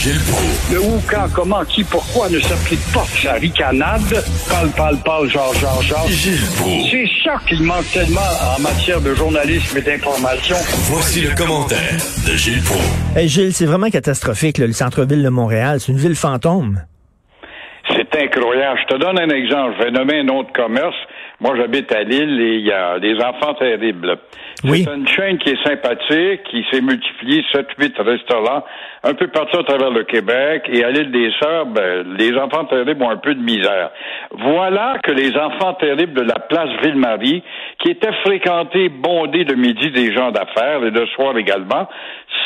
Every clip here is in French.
Gilles Proulx. Le où, quand, comment, qui, pourquoi ne s'applique pas sa ricanade? Parle, parle, parle, genre, genre, genre. Gilles Proulx. C'est ça qu'il manque tellement en matière de journalisme et d'information. Voici le commentaire de Gilles Proulx. Hey Gilles, c'est vraiment catastrophique, là, le centre-ville de Montréal. C'est une ville fantôme. C'est incroyable. Je te donne un exemple. Je vais nommer un autre commerce. Moi, j'habite à Lille et il y a des enfants terribles. Oui. C'est une chaîne qui est sympathique, qui s'est multipliée, 7-8 restaurants, un peu partout à travers le Québec. Et à l'île des Sœurs, ben, les enfants terribles ont un peu de misère. Voilà que les enfants terribles de la place Ville-Marie, qui étaient fréquentés, bondés de midi des gens d'affaires et de soir également,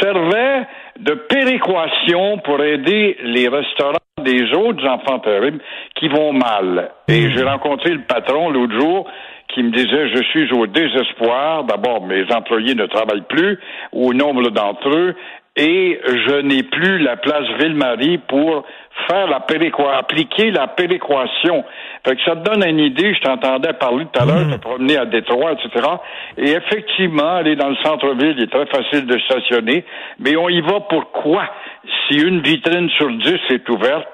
servaient de péréquation pour aider les restaurants des autres enfants terribles qui vont mal. Et j'ai rencontré le patron l'autre jour qui me disait je suis au désespoir. D'abord, mes employés ne travaillent plus, au nombre d'entre eux, et je n'ai plus la place Ville-Marie pour faire la péréquation, appliquer la péréquation. Fait que ça te donne une idée, je t'entendais parler tout à l'heure, Mhm. te promener à Détroit, etc. Et effectivement, aller dans le centre-ville, il est très facile de stationner, mais on y va pour quoi? Si une vitrine sur dix est ouverte,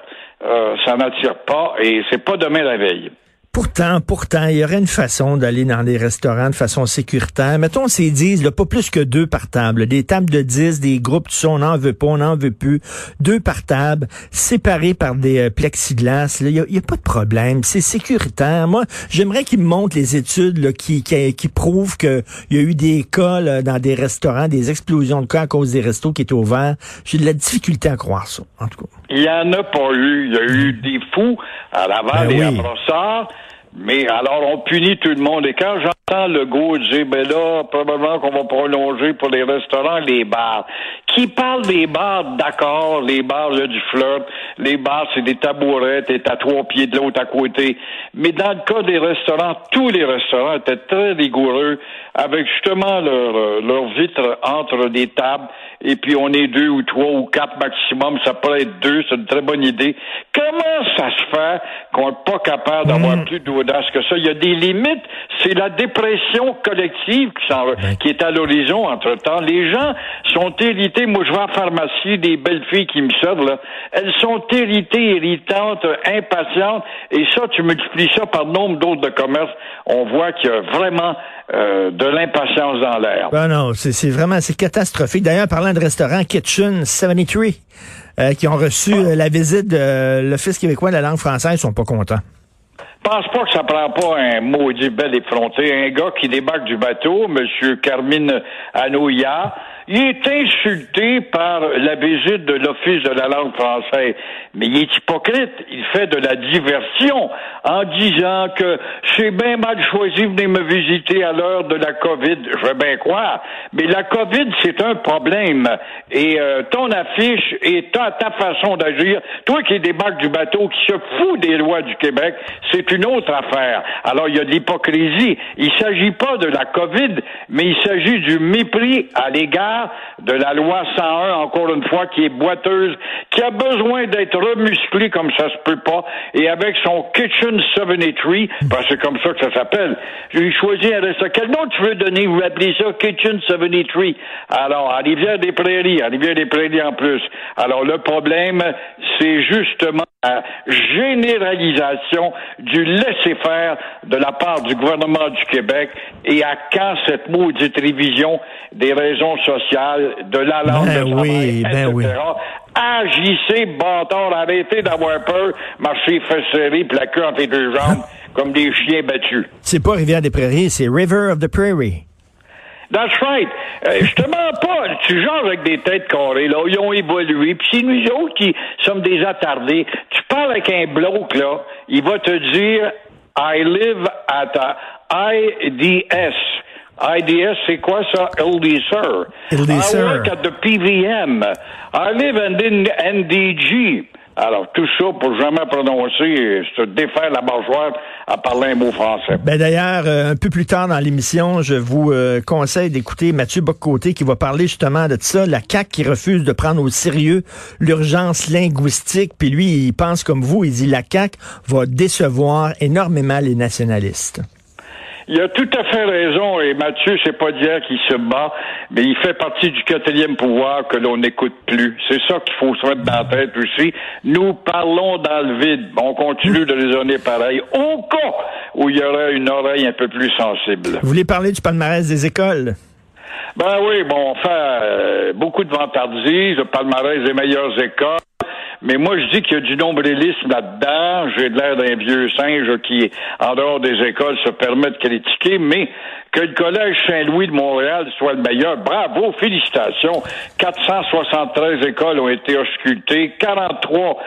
euh, ça n'attire pas et c'est pas demain la veille. Pourtant, pourtant, il y aurait une façon d'aller dans les restaurants de façon sécuritaire. Mettons, c'est 10, là, pas plus que deux par table. Des tables de 10, des groupes, tout ça, on n'en veut pas, on n'en veut plus. Deux par table, séparés par des euh, plexiglas. Il n'y a, pas de problème. C'est sécuritaire. Moi, j'aimerais qu'ils me montrent les études qui, qui, qui prouvent qu'il y a eu des cas dans des restaurants, des explosions de cas à cause des restos qui étaient ouverts. J'ai de la difficulté à croire ça, en tout cas. Il y en a pas eu. Il y a eu des fous à Laval Ben et à. Brossard. Mais alors, on punit tout le monde. Et quand j'entends le go dire, ben là, probablement qu'on va prolonger pour les restaurants, les bars. Qui parle des bars, d'accord, les bars, il y a du flirt. Les bars, c'est des tabourets, t'es à trois pieds de l'autre à côté. Mais dans le cas des restaurants, tous les restaurants étaient très rigoureux, avec justement leur, euh, leur vitre entre des tables. Et puis, on est deux ou trois ou quatre maximum. Ça pourrait être deux, c'est une très bonne idée. Comment ça se fait qu'on n'est pas capable d'avoir plus d'audace que ça? Il y a des limites. C'est la dépression collective qui, s'en- qui est à l'horizon entre-temps. Les gens sont irrités. Moi, je vais en pharmacie, des belles filles qui me sortent, là. Elles sont irritées, irritantes, impatientes. Et ça, tu multiplies ça par nombre d'autres de commerces. On voit qu'il y a vraiment euh, de l'impatience dans l'air. Ben non, c'est vraiment c'est catastrophique. D'ailleurs, parlant de restaurant Kitchen 73, euh, qui ont reçu euh, la visite de euh, l'Office québécois de la langue française, ils sont pas contents. pense pas que ça prend pas un maudit bel effronté. Un gars qui débarque du bateau, M. Carmine Anouillat, il est insulté par la visite de l'Office de la langue française. Mais il est hypocrite. Il fait de la diversion en disant que c'est bien mal choisi, venez me visiter à l'heure de la COVID. Je veux bien croire. Mais la COVID, c'est un problème. Et euh, ton affiche et ta, façon d'agir, toi qui débarques du bateau, qui se fout des lois du Québec, c'est une autre affaire. Alors, il y a de l'hypocrisie. Il s'agit pas de la COVID, mais il s'agit du mépris à l'égard de la loi 101, encore une fois, qui est boiteuse, qui a besoin d'être remusclée comme ça se peut pas, et avec son Kitchen 73, parce que c'est comme ça que ça s'appelle. J'ai choisi un restaurant. Quel nom tu veux donner? Vous appelez ça Kitchen 73. Alors, à Rivière-des-Prairies, à Rivière-des-Prairies en plus. Alors, le problème, c'est justement la généralisation du laisser-faire de la part du gouvernement du Québec et à quand cette maudite révision des raisons sociales, de la langue Ben de travail, oui, ben etc. oui. Agissez, bâtard, arrêtez d'avoir peur, marchez fesses serrées, puis la queue entre les deux jambes, comme des chiens battus. C'est pas Rivière-des-Prairies, c'est River of the Prairie. That's right. Euh, je te mens pas. Tu genres avec des têtes carrées, là. Ils ont évolué. Puis c'est nous autres qui sommes des attardés. Tu parles avec un bloke, là. Il va te dire, I live at a IDS. IDS, c'est quoi ça? Eldiser. Eldiser. I work at the PVM. I live in NDG. Alors, tout ça pour jamais prononcer, se défaire la mâchoire à parler un mot français. Ben d'ailleurs, euh, un peu plus tard dans l'émission, je vous euh, conseille d'écouter Mathieu Boccoté qui va parler justement de ça, la CAQ qui refuse de prendre au sérieux l'urgence linguistique, puis lui, il pense comme vous, il dit la CAQ va décevoir énormément les nationalistes. Il a tout à fait raison, et Mathieu, c'est pas dire qu'il se bat, mais il fait partie du quatrième pouvoir que l'on n'écoute plus. C'est ça qu'il faut se mettre dans la tête aussi. Nous parlons dans le vide. On continue de raisonner pareil. Au cas où il y aurait une oreille un peu plus sensible. Vous voulez parler du palmarès des écoles? Ben oui, bon, on fait euh, beaucoup de vantardises, le palmarès des meilleures écoles. Mais moi, je dis qu'il y a du nombrilisme là-dedans. J'ai l'air d'un vieux singe qui, en dehors des écoles, se permet de critiquer, mais que le Collège Saint-Louis de Montréal soit le meilleur. Bravo, félicitations. 473 écoles ont été auscultées, 43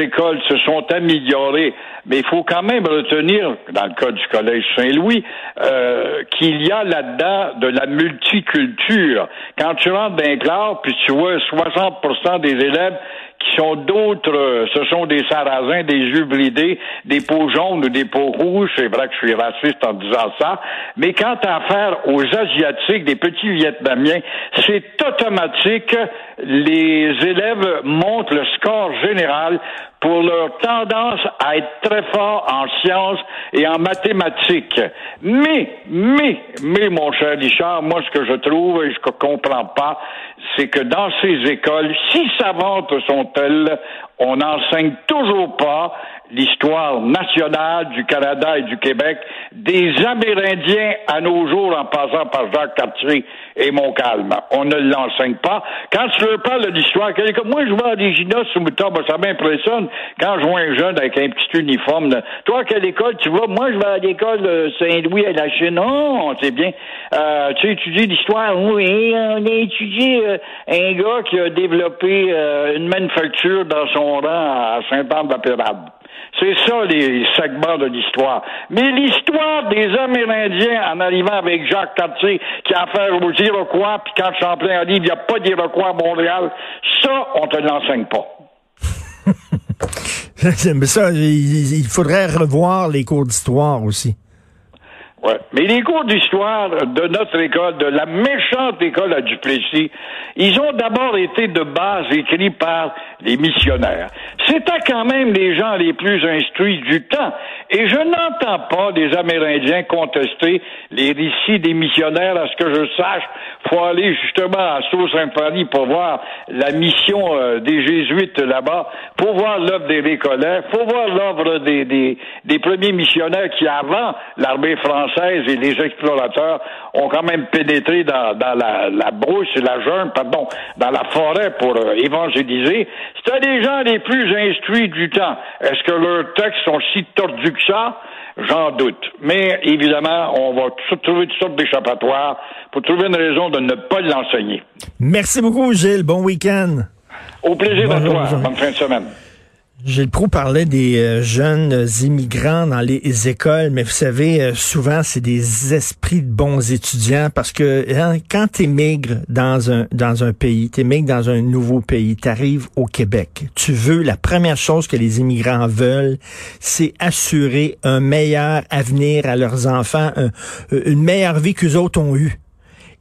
écoles se sont améliorées. Mais il faut quand même retenir, dans le cas du Collège Saint-Louis, euh, qu'il y a là-dedans de la multiculture. Quand tu rentres dans un classe, puis tu vois 60% des élèves qui sont d'autres, euh, ce sont des sarrasins, des yeux bridés, des peaux jaunes ou des peaux rouges. C'est vrai que je suis raciste en disant ça. Mais quand tu as affaire aux Asiatiques, des petits Vietnamiens, c'est automatique. Les élèves montent le score général pour leur tendance à être très forts en sciences et en mathématiques. Mais, mais, mais, mon cher Richard, moi, ce que je trouve et ce que je comprends pas, c'est que dans ces écoles, si savantes sont-elles, on n'enseigne toujours pas l'histoire nationale du Canada et du Québec, des Amérindiens à nos jours en passant par Jacques Cartier et Montcalm. On ne l'enseigne pas. Quand tu leur parles de l'histoire, moi je vois des ginos sous mouton, ça m'impressionne quand je vois un jeune avec un petit uniforme. Toi, à quelle école tu vas? Moi, je vais à l'école Saint-Louis à la Chine. Non, c'est bien. Euh, tu étudies l'histoire. Oui, on a étudié euh, un gars qui a développé euh, une manufacture dans son à Saint-Anne-de-la-Pérade. C'est ça les segments de l'histoire. Mais l'histoire des Amérindiens en arrivant avec Jacques Cartier qui a affaire aux Iroquois, puis quand Champlain a dit il n'y a pas d'Iroquois à Montréal, ça, on te l'enseigne pas. Mais ça, il faudrait revoir les cours d'histoire aussi. Ouais. Mais les cours d'histoire de notre école, de la méchante école à Duplessis, ils ont d'abord été de base écrits par les missionnaires. C'était quand même les gens les plus instruits du temps. Et je n'entends pas des Amérindiens contester les récits des missionnaires. À ce que je sache, faut aller justement à Sault-Sainte-Marie pour voir la mission euh, des Jésuites là-bas, pour voir l'œuvre des Récollets, faut voir l'œuvre des, des, premiers missionnaires qui, avant l'armée française et les explorateurs, ont quand même pénétré dans, la, brousse et la jungle, pardon, dans la forêt pour euh, évangéliser. C'était les gens les plus instruits du temps. Est-ce que leurs textes sont si tordus que ça? J'en doute. Mais évidemment, on va trouver toutes sortes d'échappatoires pour trouver une raison de ne pas l'enseigner. Merci beaucoup, Gilles. Bon week-end. Au plaisir de toi. Bonne fin de semaine. Gilles Proux parlait des euh, jeunes immigrants dans les écoles, mais vous savez, euh, souvent, c'est des esprits de bons étudiants parce que hein, quand tu émigres dans un, dans un pays, tu émigres dans un nouveau pays, tu arrives au Québec, tu veux, la première chose que les immigrants veulent, c'est assurer un meilleur avenir à leurs enfants, une meilleure vie qu'eux autres ont eue.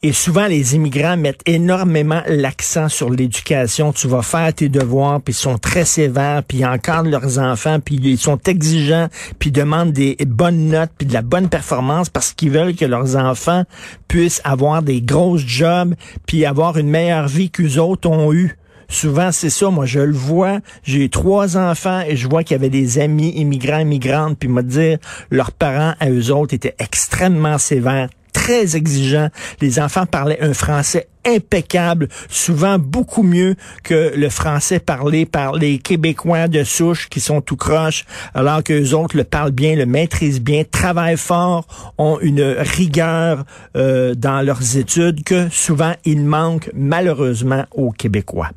Et souvent, les immigrants mettent énormément l'accent sur l'éducation. Tu vas faire tes devoirs, puis ils sont très sévères, puis ils encadrent leurs enfants, puis ils sont exigeants, puis ils demandent des bonnes notes, puis de la bonne performance parce qu'ils veulent que leurs enfants puissent avoir des grosses jobs, puis avoir une meilleure vie qu'eux autres ont eu. Souvent, c'est ça. Moi, je le vois. J'ai trois enfants et je vois qu'il y avait des amis immigrants, immigrantes, puis me dire, leurs parents à eux autres étaient extrêmement sévères, très exigeant. Les enfants parlaient un français impeccable, souvent beaucoup mieux que le français parlé par les Québécois de souche qui sont tout croches, alors que les autres le parlent bien, le maîtrisent bien, travaillent fort, ont une rigueur euh, dans leurs études que souvent il manque malheureusement aux Québécois.